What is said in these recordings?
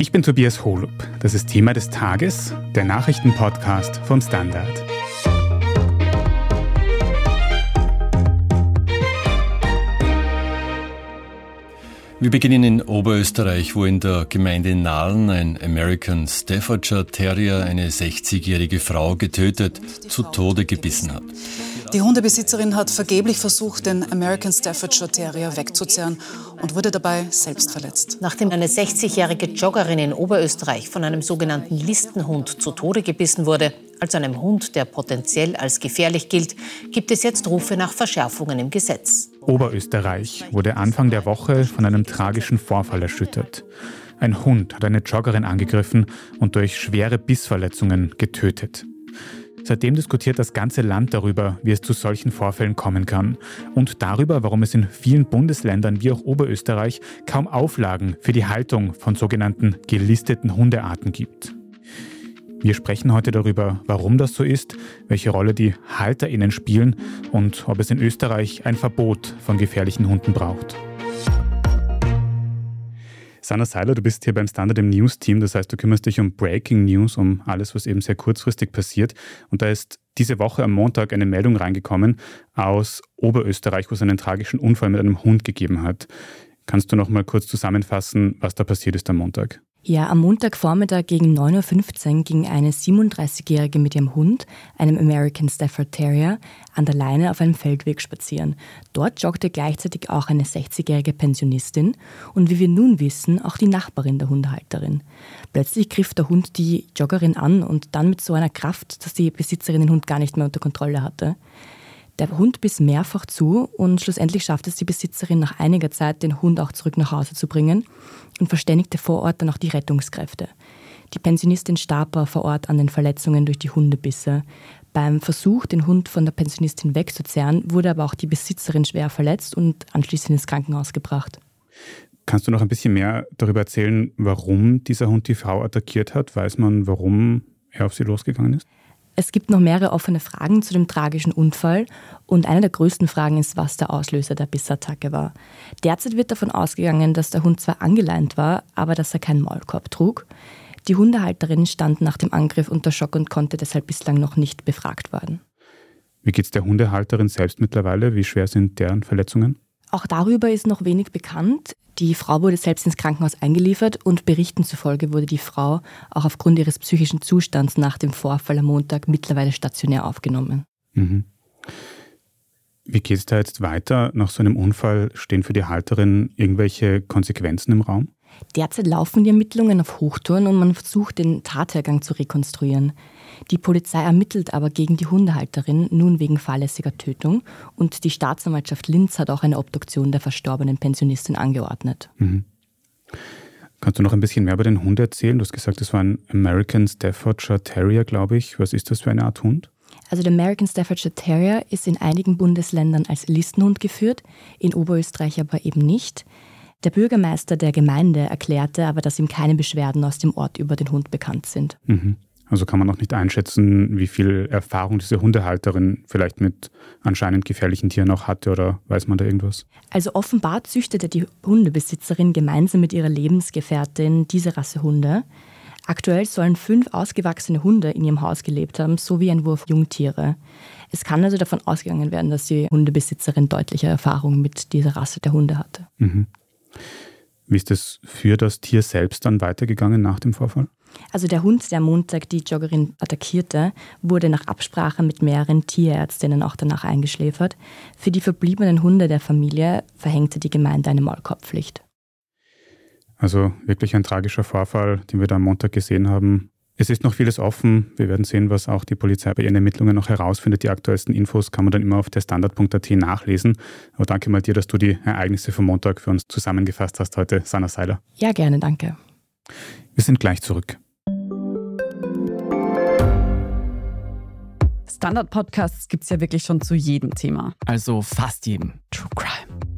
Ich bin Tobias Holub. Das ist Thema des Tages, der Nachrichtenpodcast vom Standard. Wir beginnen in Oberösterreich, wo in der Gemeinde Nahlen ein American Staffordshire Terrier eine 60-jährige Frau getötet, zu Tode gebissen hat. Die Hundebesitzerin hat vergeblich versucht, den American Staffordshire Terrier wegzuzerren und wurde dabei selbst verletzt. Nachdem eine 60-jährige Joggerin in Oberösterreich von einem sogenannten Listenhund zu Tode gebissen wurde, also einem Hund, der potenziell als gefährlich gilt, gibt es jetzt Rufe nach Verschärfungen im Gesetz. Oberösterreich wurde Anfang der Woche von einem tragischen Vorfall erschüttert. Ein Hund hat eine Joggerin angegriffen und durch schwere Bissverletzungen getötet. Seitdem diskutiert das ganze Land darüber, wie es zu solchen Vorfällen kommen kann und darüber, warum es in vielen Bundesländern wie auch Oberösterreich kaum Auflagen für die Haltung von sogenannten gelisteten Hundearten gibt. Wir sprechen heute darüber, warum das so ist, welche Rolle die Halterinnen spielen und ob es in Österreich ein Verbot von gefährlichen Hunden braucht. Sanna Seiler, du bist hier beim Standard im News-Team, das heißt, du kümmerst dich um Breaking News, um alles, was eben sehr kurzfristig passiert. Und da ist diese Woche am Montag eine Meldung reingekommen aus Oberösterreich, wo es einen tragischen Unfall mit einem Hund gegeben hat. Kannst du noch mal kurz zusammenfassen, was da passiert ist am Montag? Ja, am Montagvormittag gegen 9.15 Uhr ging eine 37-Jährige mit ihrem Hund, einem American Stafford Terrier, an der Leine auf einem Feldweg spazieren. Dort joggte gleichzeitig auch eine 60-jährige Pensionistin und wie wir nun wissen, auch die Nachbarin der Hundehalterin. Plötzlich griff der Hund die Joggerin an und dann mit so einer Kraft, dass die Besitzerin den Hund gar nicht mehr unter Kontrolle hatte. Der Hund biss mehrfach zu und schlussendlich schaffte es die Besitzerin nach einiger Zeit, den Hund auch zurück nach Hause zu bringen und verständigte vor Ort dann auch die Rettungskräfte. Die Pensionistin starb vor Ort an den Verletzungen durch die Hundebisse. Beim Versuch, den Hund von der Pensionistin wegzuzerren, wurde aber auch die Besitzerin schwer verletzt und anschließend ins Krankenhaus gebracht. Kannst du noch ein bisschen mehr darüber erzählen, warum dieser Hund die Frau attackiert hat? Weiß man, warum er auf sie losgegangen ist? Es gibt noch mehrere offene Fragen zu dem tragischen Unfall und eine der größten Fragen ist, was der Auslöser der Bissattacke war. Derzeit wird davon ausgegangen, dass der Hund zwar angeleint war, aber dass er keinen Maulkorb trug. Die Hundehalterin stand nach dem Angriff unter Schock und konnte deshalb bislang noch nicht befragt werden. Wie geht es der Hundehalterin selbst mittlerweile? Wie schwer sind deren Verletzungen? Auch darüber ist noch wenig bekannt. Die Frau wurde selbst ins Krankenhaus eingeliefert und Berichten zufolge wurde die Frau auch aufgrund ihres psychischen Zustands nach dem Vorfall am Montag mittlerweile stationär aufgenommen. Mhm. Wie geht es da jetzt weiter? Nach so einem Unfall stehen für die Halterin irgendwelche Konsequenzen im Raum? Derzeit laufen die Ermittlungen auf Hochtouren und man versucht, den Tathergang zu rekonstruieren. Die Polizei ermittelt aber gegen die Hundehalterin nun wegen fahrlässiger Tötung und die Staatsanwaltschaft Linz hat auch eine Obduktion der verstorbenen Pensionistin angeordnet. Mhm. Kannst du noch ein bisschen mehr über den Hund erzählen? Du hast gesagt, das war ein American Staffordshire Terrier, glaube ich. Was ist das für eine Art Hund? Also der American Staffordshire Terrier ist in einigen Bundesländern als Listenhund geführt, in Oberösterreich aber eben nicht. Der Bürgermeister der Gemeinde erklärte aber, dass ihm keine Beschwerden aus dem Ort über den Hund bekannt sind. Mhm. Also kann man noch nicht einschätzen, wie viel Erfahrung diese Hundehalterin vielleicht mit anscheinend gefährlichen Tieren auch hatte oder weiß man da irgendwas? Also offenbar züchtete die Hundebesitzerin gemeinsam mit ihrer Lebensgefährtin diese Rasse Hunde. Aktuell sollen fünf ausgewachsene Hunde in ihrem Haus gelebt haben, sowie ein Wurf Jungtiere. Es kann also davon ausgegangen werden, dass die Hundebesitzerin deutliche Erfahrung mit dieser Rasse der Hunde hatte. Mhm. Wie ist es für das Tier selbst dann weitergegangen nach dem Vorfall? Also der Hund, der am Montag die Joggerin attackierte, wurde nach Absprache mit mehreren Tierärztinnen auch danach eingeschläfert. Für die verbliebenen Hunde der Familie verhängte die Gemeinde eine Maulkorbpflicht. Also wirklich ein tragischer Vorfall, den wir da am Montag gesehen haben. Es ist noch vieles offen. Wir werden sehen, was auch die Polizei bei ihren Ermittlungen noch herausfindet. Die aktuellsten Infos kann man dann immer auf der Standard.at nachlesen. Aber danke mal dir, dass du die Ereignisse vom Montag für uns zusammengefasst hast heute, Sanna Seiler. Ja, gerne, danke. Wir sind gleich zurück. Standard-Podcasts gibt es ja wirklich schon zu jedem Thema. Also fast jedem. True Crime.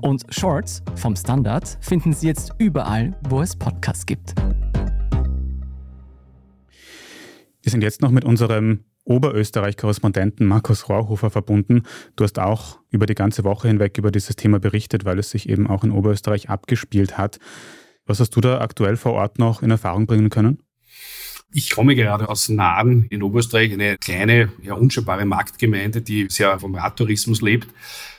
Und Shorts vom Standard finden Sie jetzt überall, wo es Podcasts gibt. Wir sind jetzt noch mit unserem Oberösterreich-Korrespondenten Markus Rohrhofer verbunden. Du hast auch über die ganze Woche hinweg über dieses Thema berichtet, weil es sich eben auch in Oberösterreich abgespielt hat. Was hast du da aktuell vor Ort noch in Erfahrung bringen können? Ich komme gerade aus Naden in Oberösterreich, eine kleine, ja, unscheinbare Marktgemeinde, die sehr vom Radtourismus lebt.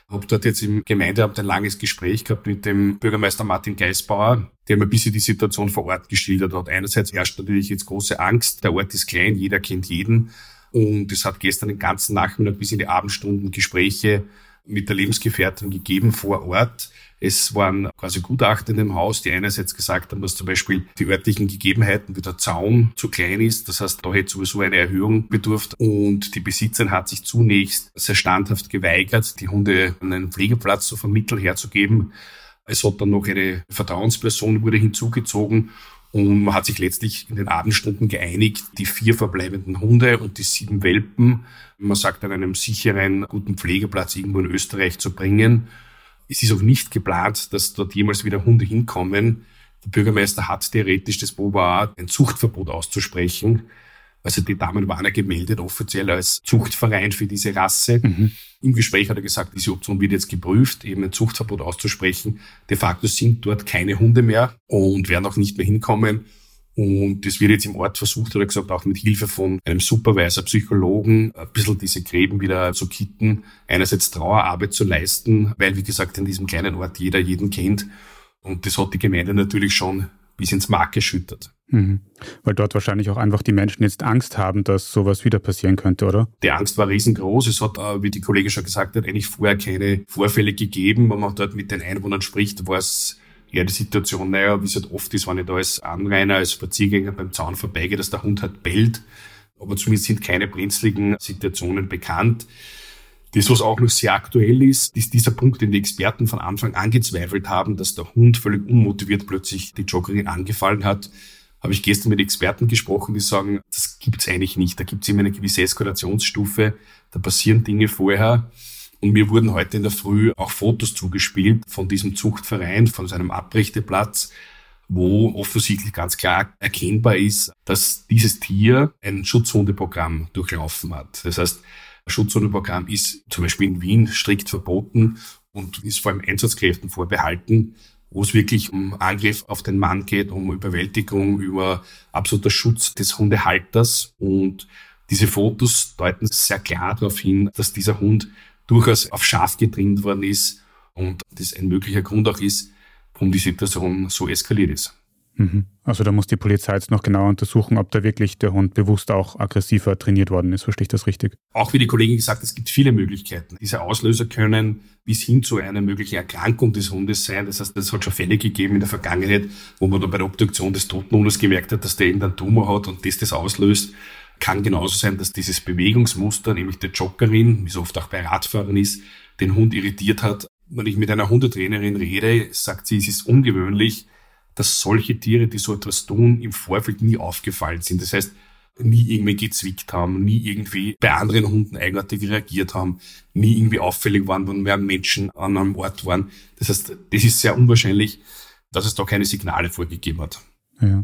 Habe dort jetzt im Gemeindeamt ein langes Gespräch gehabt mit dem Bürgermeister Martin Geisbauer, der mir ein bisschen die Situation vor Ort geschildert hat. Einerseits herrscht natürlich jetzt große Angst. Der Ort ist klein, jeder kennt jeden. Und es hat gestern den ganzen Nachmittag bis in die Abendstunden Gespräche mit der Lebensgefährtin gegeben vor Ort. Es waren quasi Gutachter in dem Haus, die einerseits gesagt haben, dass zum Beispiel die örtlichen Gegebenheiten, wie der Zaun zu klein ist. Das heißt, da hätte sowieso eine Erhöhung bedurft. Und die Besitzerin hat sich zunächst sehr standhaft geweigert, die Hunde einen Pflegeplatz zu vermitteln herzugeben. Es hat dann noch eine Vertrauensperson wurde hinzugezogen und man hat sich letztlich in den Abendstunden geeinigt, die vier verbleibenden Hunde und die sieben Welpen, man sagt, an einem sicheren, guten Pflegeplatz irgendwo in Österreich zu bringen. Es ist auch nicht geplant, dass dort jemals wieder Hunde hinkommen. Der Bürgermeister hat theoretisch das Boba ein Zuchtverbot auszusprechen. Also die Damen waren ja gemeldet offiziell als Zuchtverein für diese Rasse. Mhm. Im Gespräch hat er gesagt, diese Option wird jetzt geprüft, eben ein Zuchtverbot auszusprechen. De facto sind dort keine Hunde mehr und werden auch nicht mehr hinkommen. Und das wird jetzt im Ort versucht, hat er gesagt, auch mit Hilfe von einem Supervisor, Psychologen, ein bisschen diese Gräben wieder zu kitten, einerseits Trauerarbeit zu leisten, weil, wie gesagt, in diesem kleinen Ort jeder jeden kennt. Und das hat die Gemeinde natürlich schon bis ins Mark geschüttet. Mhm. Weil dort wahrscheinlich auch einfach die Menschen jetzt Angst haben, dass sowas wieder passieren könnte, oder? Die Angst war riesengroß. Es hat, äh, wie die Kollegin schon gesagt hat, eigentlich vorher keine Vorfälle gegeben. Wenn man dort mit den Einwohnern spricht, war es eher die Situation, naja, wie es halt oft ist, wenn ich da als Anrainer, als Spaziergänger beim Zaun vorbeigehe, dass der Hund halt bellt. Aber zumindest sind keine brenzligen Situationen bekannt. Das, was auch noch sehr aktuell ist, ist dieser Punkt, den die Experten von Anfang angezweifelt haben, dass der Hund völlig unmotiviert plötzlich die Joggerin angefallen hat. Habe ich gestern mit Experten gesprochen, die sagen, das gibt's eigentlich nicht. Da gibt's immer eine gewisse Eskalationsstufe. Da passieren Dinge vorher. Und mir wurden heute in der Früh auch Fotos zugespielt von diesem Zuchtverein, von seinem Abrechteplatz, wo offensichtlich ganz klar erkennbar ist, dass dieses Tier ein Schutzhundeprogramm durchlaufen hat. Das heißt, Schutzhundeprogramm ist zum Beispiel in Wien strikt verboten und ist vor allem Einsatzkräften vorbehalten, wo es wirklich um Angriff auf den Mann geht, um Überwältigung, über absoluter Schutz des Hundehalters. Und diese Fotos deuten sehr klar darauf hin, dass dieser Hund durchaus auf Schaf getrimmt worden ist und das ein möglicher Grund auch ist, warum die Situation so eskaliert ist. Mhm. Also da muss die Polizei jetzt noch genauer untersuchen, ob da wirklich der Hund bewusst auch aggressiver trainiert worden ist. Verstehe ich das richtig? Auch wie die Kollegin gesagt, es gibt viele Möglichkeiten. Diese Auslöser können bis hin zu einer möglichen Erkrankung des Hundes sein. Das heißt, es hat schon Fälle gegeben in der Vergangenheit, wo man dann bei der Obduktion des toten Hundes gemerkt hat, dass der irgendeinen Tumor hat und das das auslöst. Kann genauso sein, dass dieses Bewegungsmuster, nämlich der Joggerin, wie so oft auch bei Radfahrern ist, den Hund irritiert hat. Wenn ich mit einer Hundetrainerin rede, sagt sie, es ist ungewöhnlich, dass solche Tiere, die so etwas tun, im Vorfeld nie aufgefallen sind. Das heißt, nie irgendwie gezwickt haben, nie irgendwie bei anderen Hunden eigenartig reagiert haben, nie irgendwie auffällig waren, wenn mehr Menschen an einem Ort waren. Das heißt, das ist sehr unwahrscheinlich, dass es da keine Signale vorgegeben hat. Ja.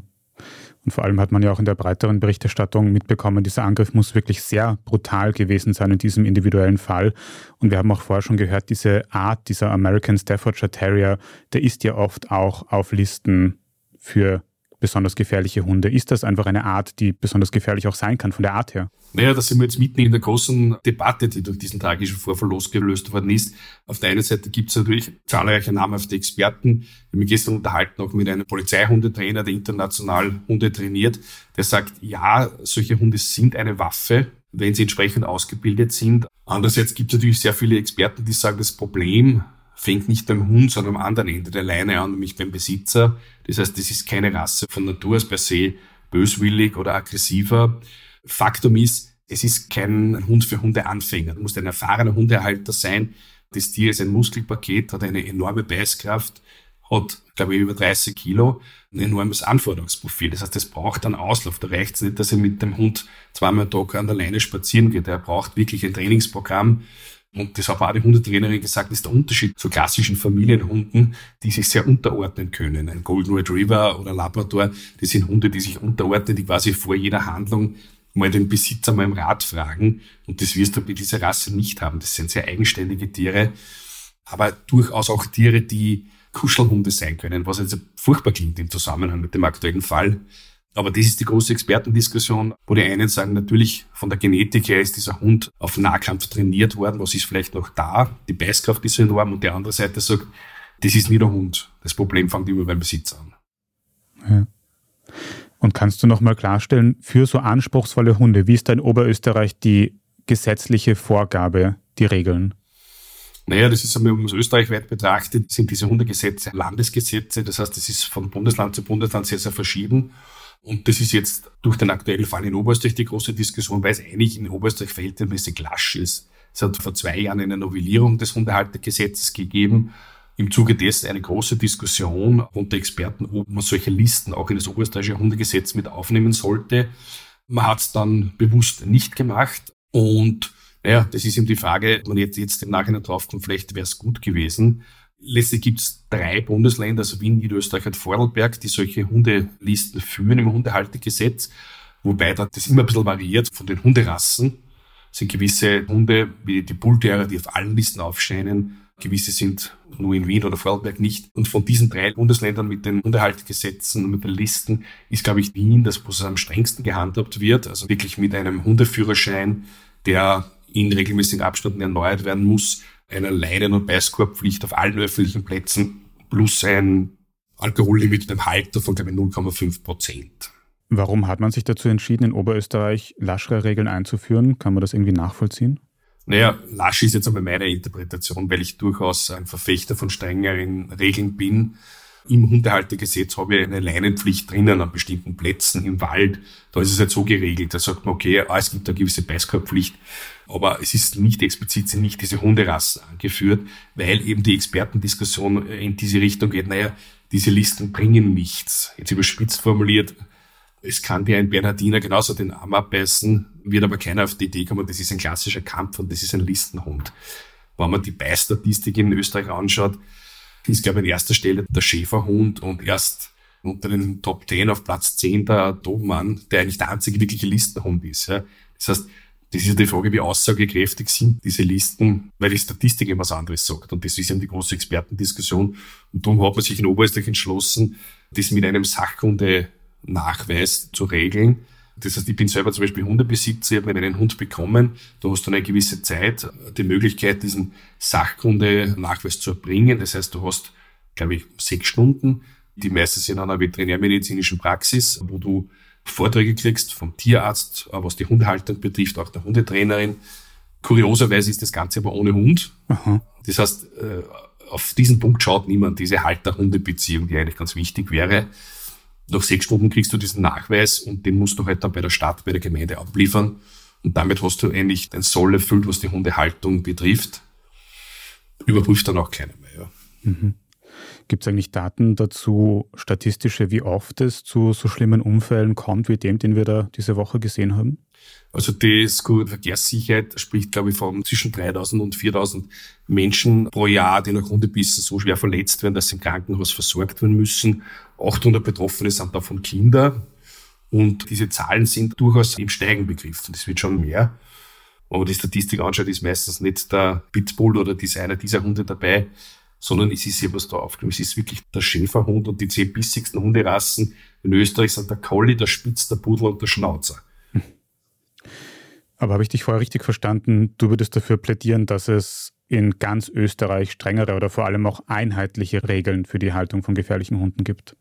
Und vor allem hat man ja auch in der breiteren Berichterstattung mitbekommen, dieser Angriff muss wirklich sehr brutal gewesen sein in diesem individuellen Fall. Und wir haben auch vorher schon gehört, diese Art dieser American Staffordshire Terrier, der ist ja oft auch auf Listen für besonders gefährliche Hunde. Ist das einfach eine Art, die besonders gefährlich auch sein kann von der Art her? Naja, da sind wir jetzt mitten in der großen Debatte, die durch diesen tragischen Vorfall losgelöst worden ist. Auf der einen Seite gibt es natürlich zahlreiche namhafte Experten. Ich habe mich gestern unterhalten auch mit einem Polizeihundetrainer, der international Hunde trainiert, der sagt, ja, solche Hunde sind eine Waffe, wenn sie entsprechend ausgebildet sind. Andererseits gibt es natürlich sehr viele Experten, die sagen, das Problem fängt nicht beim Hund, sondern am anderen Ende der Leine an, nämlich beim Besitzer. Das heißt, das ist keine Rasse von Natur aus per se böswillig oder aggressiver. Faktum ist, es ist kein Hund für Hundeanfänger. Du musst ein erfahrener Hundehalter sein. Das Tier ist ein Muskelpaket, hat eine enorme Beißkraft, hat, glaube ich, über 30 Kilo, ein enormes Anforderungsprofil. Das heißt, es braucht einen Auslauf. Da reicht es nicht, dass er mit dem Hund zweimal am Tag an der Leine spazieren geht. Er braucht wirklich ein Trainingsprogramm. Und das hat auch die Hundetrainerin gesagt, ist der Unterschied zu klassischen Familienhunden, die sich sehr unterordnen können. Ein Golden Retriever oder Labrador, das sind Hunde, die sich unterordnen, die quasi vor jeder Handlung mal den Besitzer mal im Rat fragen. Und das wirst du bei dieser Rasse nicht haben. Das sind sehr eigenständige Tiere, aber durchaus auch Tiere, die Kuschelhunde sein können, was jetzt furchtbar klingt im Zusammenhang mit dem aktuellen Fall. Aber das ist die große Expertendiskussion, wo die einen sagen, natürlich von der Genetik her ist dieser Hund auf Nahkampf trainiert worden, was ist vielleicht noch da, die Beißkraft ist enorm und die andere Seite sagt, das ist nie der Hund. Das Problem fängt immer beim Besitzer an. Ja. Und kannst du nochmal klarstellen, für so anspruchsvolle Hunde, wie ist da in Oberösterreich die gesetzliche Vorgabe, die Regeln? Naja, das ist, wenn man es österreichweit betrachtet, sind diese Hundegesetze Landesgesetze. Das heißt, das ist von Bundesland zu Bundesland sehr, sehr verschieden. Und das ist jetzt durch den aktuellen Fall in Oberösterreich die große Diskussion, weil es eigentlich in Oberösterreich verhältnismäßig lasch ist. Es hat vor zwei Jahren eine Novellierung des Hundehaltergesetzes gegeben. Im Zuge dessen eine große Diskussion unter Experten, ob man solche Listen auch in das oberösterreichische Hundegesetz mit aufnehmen sollte. Man hat es dann bewusst nicht gemacht. Und naja, das ist eben die Frage, man jetzt, jetzt im Nachhinein draufkommt, vielleicht wäre es gut gewesen. Letztlich gibt es drei Bundesländer, also Wien, Niederösterreich und Vorarlberg, die solche Hundelisten führen im Hundehaltegesetz, wobei das immer ein bisschen variiert von den Hunderassen. Es sind gewisse Hunde, wie die Bullterrier, die auf allen Listen aufscheinen, gewisse sind nur in Wien oder Vorarlberg nicht. Und von diesen drei Bundesländern mit den Hundehaltegesetzen und mit den Listen ist, glaube ich, Wien das, wo es am strengsten gehandhabt wird. Also wirklich mit einem Hundeführerschein, der in regelmäßigen Abständen erneuert werden muss, einer Leinen- und Beißkorbpflicht auf allen öffentlichen Plätzen plus ein Alkohollimit mit einem Halter von, glaube ich, 0,5 Prozent. Warum hat man sich dazu entschieden, in Oberösterreich laschere Regeln einzuführen? Kann man das irgendwie nachvollziehen? Naja, lasch ist jetzt einmal meine Interpretation, weil ich durchaus ein Verfechter von strengeren Regeln bin. Im Hundehaltergesetz habe ich eine Leinenpflicht drinnen an bestimmten Plätzen im Wald. Da ist es halt so geregelt. Da sagt man, okay, ah, es gibt eine gewisse Beißkorbpflicht. Aber es ist nicht explizit, sind nicht diese Hunderassen angeführt, weil eben die Expertendiskussion in diese Richtung geht. Naja, diese Listen bringen nichts. Jetzt überspitzt formuliert, es kann dir ein Bernhardiner genauso den Arm abbeißen, wird aber keiner auf die Idee kommen, das ist ein klassischer Kampf und das ist ein Listenhund. Wenn man die Beistatistik in Österreich anschaut, ist, glaube ich, an erster Stelle der Schäferhund und erst unter den Top 10 auf Platz 10 der Dobermann, der eigentlich der einzige wirkliche Listenhund ist. Ja. Das heißt, das ist ja die Frage, wie aussagekräftig sind diese Listen, weil die Statistik immer was anderes sagt. Und das ist eben die große Expertendiskussion. Und darum hat man sich in Oberösterreich entschlossen, das mit einem Sachkunde-Nachweis zu regeln. Das heißt, ich bin selber zum Beispiel Hundebesitzer, ich habe einen Hund bekommen, da hast du eine gewisse Zeit die Möglichkeit, diesen Sachkunde-Nachweis zu erbringen. Das heißt, du hast, glaube ich, sechs Stunden, die meistens in einer veterinärmedizinischen Praxis, wo du Vorträge kriegst vom Tierarzt, äh, was die Hundehaltung betrifft, auch der Hundetrainerin. Kurioserweise ist das Ganze aber ohne Hund. Aha. Das heißt, äh, auf diesen Punkt schaut niemand, diese Halter-Hunde-Beziehung, die eigentlich ganz wichtig wäre. Nach sechs Stunden kriegst du diesen Nachweis und den musst du halt dann bei der Stadt, bei der Gemeinde abliefern. Und damit hast du eigentlich den Soll erfüllt, was die Hundehaltung betrifft. Überprüft dann auch keiner mehr. Ja. Mhm. Gibt es eigentlich Daten dazu, statistische, wie oft es zu so schlimmen Unfällen kommt, wie dem, den wir da diese Woche gesehen haben? Also die Verkehrssicherheit spricht, glaube ich, von zwischen 3000 und 4000 Menschen pro Jahr, die nach Hundebissen so schwer verletzt werden, dass sie im Krankenhaus versorgt werden müssen. 800 Betroffene sind davon Kinder. Und diese Zahlen sind durchaus im Steigen begriffen. Das wird schon mehr. Wenn man die Statistik anschaut, ist meistens nicht der Pitbull oder ist einer dieser Hunde dabei, sondern es ist ja was da aufgenommen. Es ist wirklich der Schäferhund und die zehn bissigsten Hunderassen in Österreich sind der Collie, der Spitz, der Pudel und der Schnauzer. Aber habe ich dich vorher richtig verstanden? Du würdest dafür plädieren, dass es in ganz Österreich strengere oder vor allem auch einheitliche Regeln für die Haltung von gefährlichen Hunden gibt?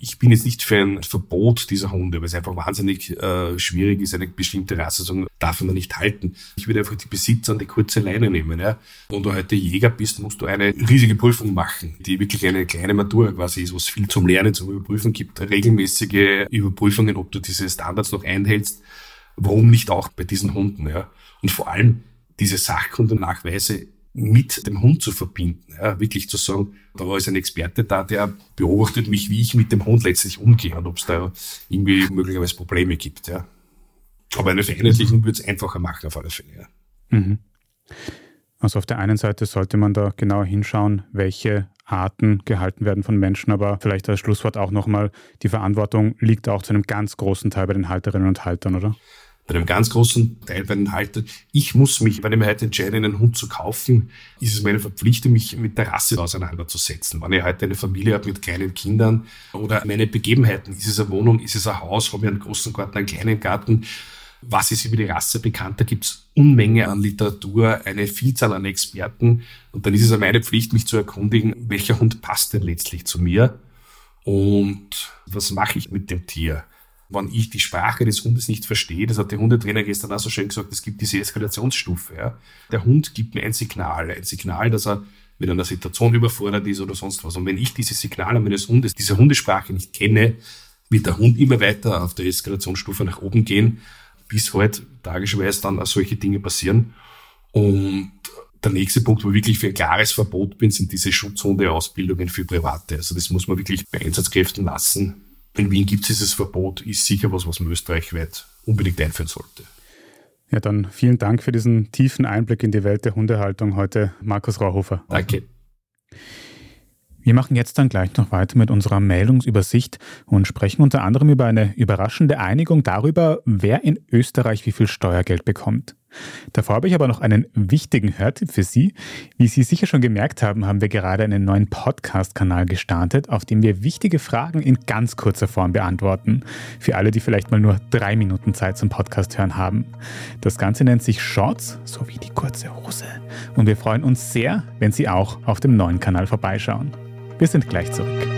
Ich bin jetzt nicht für ein Verbot dieser Hunde, weil es einfach wahnsinnig äh, schwierig ist, eine bestimmte Rasse zu sagen, darf man nicht halten. Ich würde einfach die Besitzer an die kurze Leine nehmen. Ja. Wenn du heute Jäger bist, musst du eine riesige Prüfung machen, die wirklich eine kleine Matura quasi ist, wo es viel zum Lernen, zum Überprüfen gibt. Regelmäßige Überprüfungen, ob du diese Standards noch einhältst. Warum nicht auch bei diesen Hunden? Ja. Und vor allem diese Sachkundennachweise mit dem Hund zu verbinden. Ja, wirklich zu sagen, da ist ein Experte da, der beobachtet mich, wie ich mit dem Hund letztlich umgehe und ob es da irgendwie möglicherweise Probleme gibt. Ja. Aber eine Vereinheitlichung würde es einfacher machen auf alle Fälle. Ja. Mhm. Also auf der einen Seite sollte man da genauer hinschauen, welche Arten gehalten werden von Menschen, aber vielleicht als Schlusswort auch nochmal, die Verantwortung liegt auch zu einem ganz großen Teil bei den Halterinnen und Haltern, oder? Bei einem ganz großen Teil bei den Haltern. Ich muss mich, wenn ich mir heute entscheide, einen Hund zu kaufen, ist es meine Verpflichtung, mich mit der Rasse auseinanderzusetzen. Wenn ich heute eine Familie habe mit kleinen Kindern oder meine Begebenheiten, ist es eine Wohnung, ist es ein Haus, habe ich einen großen Garten, einen kleinen Garten, was ist über die Rasse bekannt? Da gibt es Unmenge an Literatur, eine Vielzahl an Experten. Und dann ist es meine Pflicht, mich zu erkundigen, welcher Hund passt denn letztlich zu mir und was mache ich mit dem Tier? Wenn ich die Sprache des Hundes nicht verstehe, das hat der Hundetrainer gestern auch so schön gesagt, es gibt diese Eskalationsstufe. Ja. Der Hund gibt mir ein Signal, ein Signal, dass er mit einer Situation überfordert ist oder sonst was. Und wenn ich dieses Signal meines Hundes, diese Hundesprache nicht kenne, wird der Hund immer weiter auf der Eskalationsstufe nach oben gehen, bis halt tragischerweise dann auch solche Dinge passieren. Und der nächste Punkt, wo ich wirklich für ein klares Verbot bin, sind diese Schutzhundeausbildungen für Private. Also das muss man wirklich bei Einsatzkräften lassen in Wien gibt es dieses Verbot, ist sicher was, was man österreichweit unbedingt einführen sollte. Ja, dann vielen Dank für diesen tiefen Einblick in die Welt der Hundehaltung heute, Markus Rauhofer. Danke. Wir machen jetzt dann gleich noch weiter mit unserer Meldungsübersicht und sprechen unter anderem über eine überraschende Einigung darüber, wer in Österreich wie viel Steuergeld bekommt. Davor habe ich aber noch einen wichtigen Hörtipp für Sie. Wie Sie sicher schon gemerkt haben, haben wir gerade einen neuen Podcast-Kanal gestartet, auf dem wir wichtige Fragen in ganz kurzer Form beantworten. Für alle, die vielleicht mal nur drei Minuten Zeit zum Podcast hören haben. Das Ganze nennt sich Shorts, so wie die kurze Hose. Und wir freuen uns sehr, wenn Sie auch auf dem neuen Kanal vorbeischauen. Wir sind gleich zurück.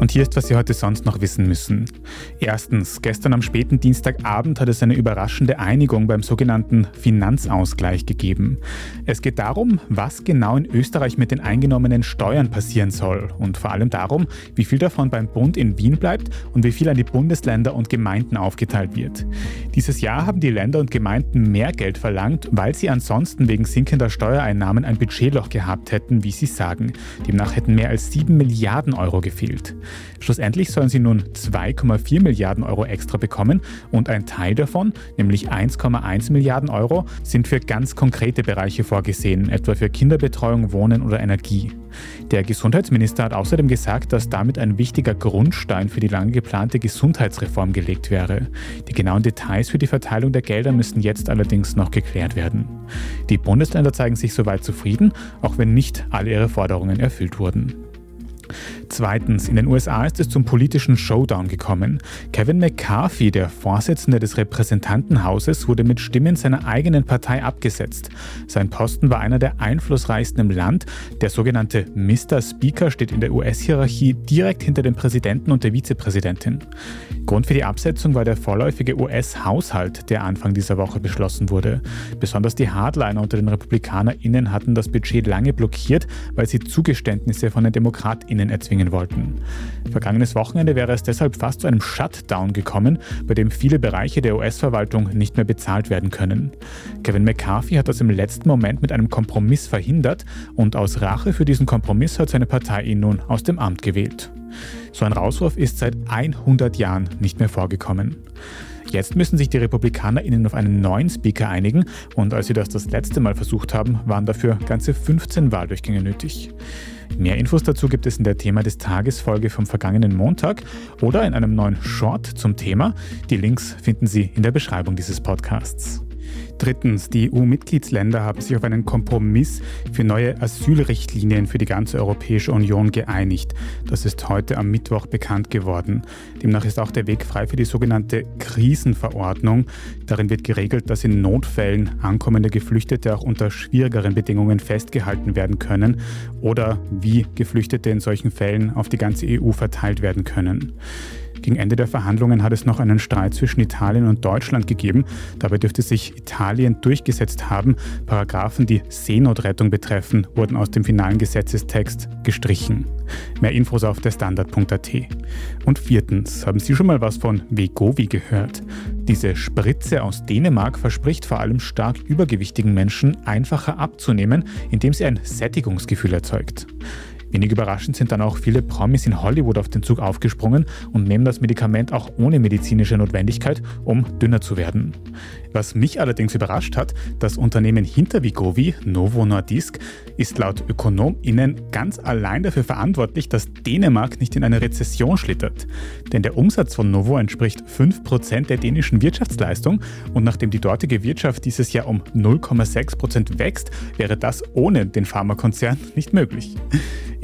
Und hier ist, was Sie heute sonst noch wissen müssen. Erstens, gestern am späten Dienstagabend hat es eine überraschende Einigung beim sogenannten Finanzausgleich gegeben. Es geht darum, was genau in Österreich mit den eingenommenen Steuern passieren soll und vor allem darum, wie viel davon beim Bund in Wien bleibt und wie viel an die Bundesländer und Gemeinden aufgeteilt wird. Dieses Jahr haben die Länder und Gemeinden mehr Geld verlangt, weil sie ansonsten wegen sinkender Steuereinnahmen ein Budgetloch gehabt hätten, wie sie sagen. Demnach hätten mehr als 7 Milliarden Euro gefehlt. Schlussendlich sollen sie nun 2,4 Milliarden Euro extra bekommen und ein Teil davon, nämlich 1,1 Milliarden Euro, sind für ganz konkrete Bereiche vorgesehen, etwa für Kinderbetreuung, Wohnen oder Energie. Der Gesundheitsminister hat außerdem gesagt, dass damit ein wichtiger Grundstein für die lange geplante Gesundheitsreform gelegt wäre. Die genauen Details für die Verteilung der Gelder müssen jetzt allerdings noch geklärt werden. Die Bundesländer zeigen sich soweit zufrieden, auch wenn nicht alle ihre Forderungen erfüllt wurden. Zweitens, in den USA ist es zum politischen Showdown gekommen. Kevin McCarthy, der Vorsitzende des Repräsentantenhauses, wurde mit Stimmen seiner eigenen Partei abgesetzt. Sein Posten war einer der einflussreichsten im Land. Der sogenannte Mr. Speaker steht in der US-Hierarchie direkt hinter dem Präsidenten und der Vizepräsidentin. Grund für die Absetzung war der vorläufige US-Haushalt, der Anfang dieser Woche beschlossen wurde. Besonders die Hardliner unter den RepublikanerInnen hatten das Budget lange blockiert, weil sie Zugeständnisse von den DemokratInnen erzwingen wollten. Vergangenes Wochenende wäre es deshalb fast zu einem Shutdown gekommen, bei dem viele Bereiche der US-Verwaltung nicht mehr bezahlt werden können. Kevin McCarthy hat das im letzten Moment mit einem Kompromiss verhindert und aus Rache für diesen Kompromiss hat seine Partei ihn nun aus dem Amt gewählt. So ein Rauswurf ist seit 100 Jahren nicht mehr vorgekommen. Jetzt müssen sich die RepublikanerInnen auf einen neuen Speaker einigen und als sie das das letzte Mal versucht haben, waren dafür ganze 15 Wahldurchgänge nötig. Mehr Infos dazu gibt es in der Thema des Tages Folge vom vergangenen Montag oder in einem neuen Short zum Thema. Die Links finden Sie in der Beschreibung dieses Podcasts. Drittens, die EU-Mitgliedsländer haben sich auf einen Kompromiss für neue Asylrichtlinien für die ganze Europäische Union geeinigt. Das ist heute am Mittwoch bekannt geworden. Demnach ist auch der Weg frei für die sogenannte Krisenverordnung. Darin wird geregelt, dass in Notfällen ankommende Geflüchtete auch unter schwierigeren Bedingungen festgehalten werden können oder wie Geflüchtete in solchen Fällen auf die ganze EU verteilt werden können. Gegen Ende der Verhandlungen hat es noch einen Streit zwischen Italien und Deutschland gegeben. Dabei dürfte sich Italien durchgesetzt haben. Paragraphen, die Seenotrettung betreffen, wurden aus dem finalen Gesetzestext gestrichen. Mehr Infos auf der Standard.at. Und viertens, haben Sie schon mal was von Vegovi gehört? Diese Spritze aus Dänemark verspricht vor allem stark übergewichtigen Menschen einfacher abzunehmen, indem sie ein Sättigungsgefühl erzeugt. Wenig überraschend sind dann auch viele Promis in Hollywood auf den Zug aufgesprungen und nehmen das Medikament auch ohne medizinische Notwendigkeit, um dünner zu werden. Was mich allerdings überrascht hat, das Unternehmen hinter Vigovi, Novo Nordisk, ist laut ÖkonomInnen ganz allein dafür verantwortlich, dass Dänemark nicht in eine Rezession schlittert. Denn der Umsatz von Novo entspricht 5% der dänischen Wirtschaftsleistung und nachdem die dortige Wirtschaft dieses Jahr um 0,6% wächst, wäre das ohne den Pharmakonzern nicht möglich.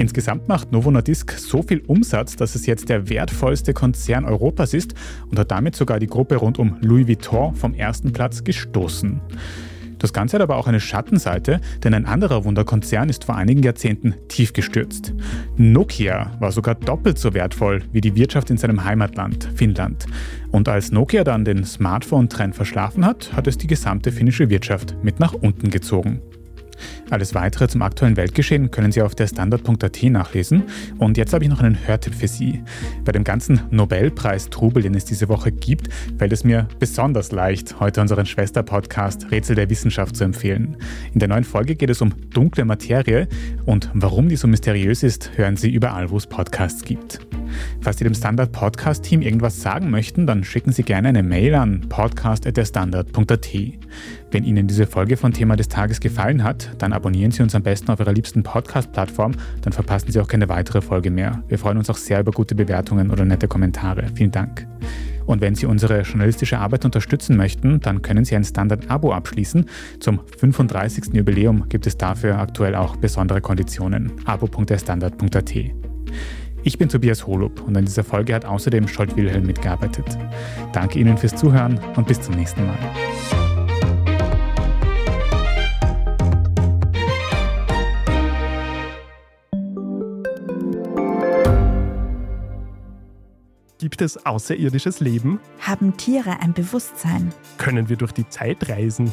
Insgesamt macht Novo Nordisk so viel Umsatz, dass es jetzt der wertvollste Konzern Europas ist und hat damit sogar die Gruppe rund um Louis Vuitton vom ersten Platz gestoßen. Das Ganze hat aber auch eine Schattenseite, denn ein anderer Wunderkonzern ist vor einigen Jahrzehnten tief gestürzt. Nokia war sogar doppelt so wertvoll wie die Wirtschaft in seinem Heimatland, Finnland. Und als Nokia dann den Smartphone-Trend verschlafen hat, hat es die gesamte finnische Wirtschaft mit nach unten gezogen. Alles weitere zum aktuellen Weltgeschehen können Sie auf der Standard.at nachlesen. Und jetzt habe ich noch einen Hörtipp für Sie. Bei dem ganzen Nobelpreis-Trubel, den es diese Woche gibt, fällt es mir besonders leicht, heute unseren Schwester-Podcast Rätsel der Wissenschaft zu empfehlen. In der neuen Folge geht es um dunkle Materie und warum die so mysteriös ist, hören Sie überall, wo es Podcasts gibt. Falls Sie dem Standard Podcast Team irgendwas sagen möchten, dann schicken Sie gerne eine Mail an podcast.derstandard.at. Wenn Ihnen diese Folge von Thema des Tages gefallen hat, dann abonnieren Sie uns am besten auf Ihrer liebsten Podcast-Plattform, dann verpassen Sie auch keine weitere Folge mehr. Wir freuen uns auch sehr über gute Bewertungen oder nette Kommentare. Vielen Dank. Und wenn Sie unsere journalistische Arbeit unterstützen möchten, dann können Sie ein Standard-Abo abschließen. Zum 35. Jubiläum gibt es dafür aktuell auch besondere Konditionen. abo.derstandard.at. Ich bin Tobias Holub und an dieser Folge hat außerdem Scholt Wilhelm mitgearbeitet. Danke Ihnen fürs Zuhören und bis zum nächsten Mal. Gibt es außerirdisches Leben? Haben Tiere ein Bewusstsein? Können wir durch die Zeit reisen?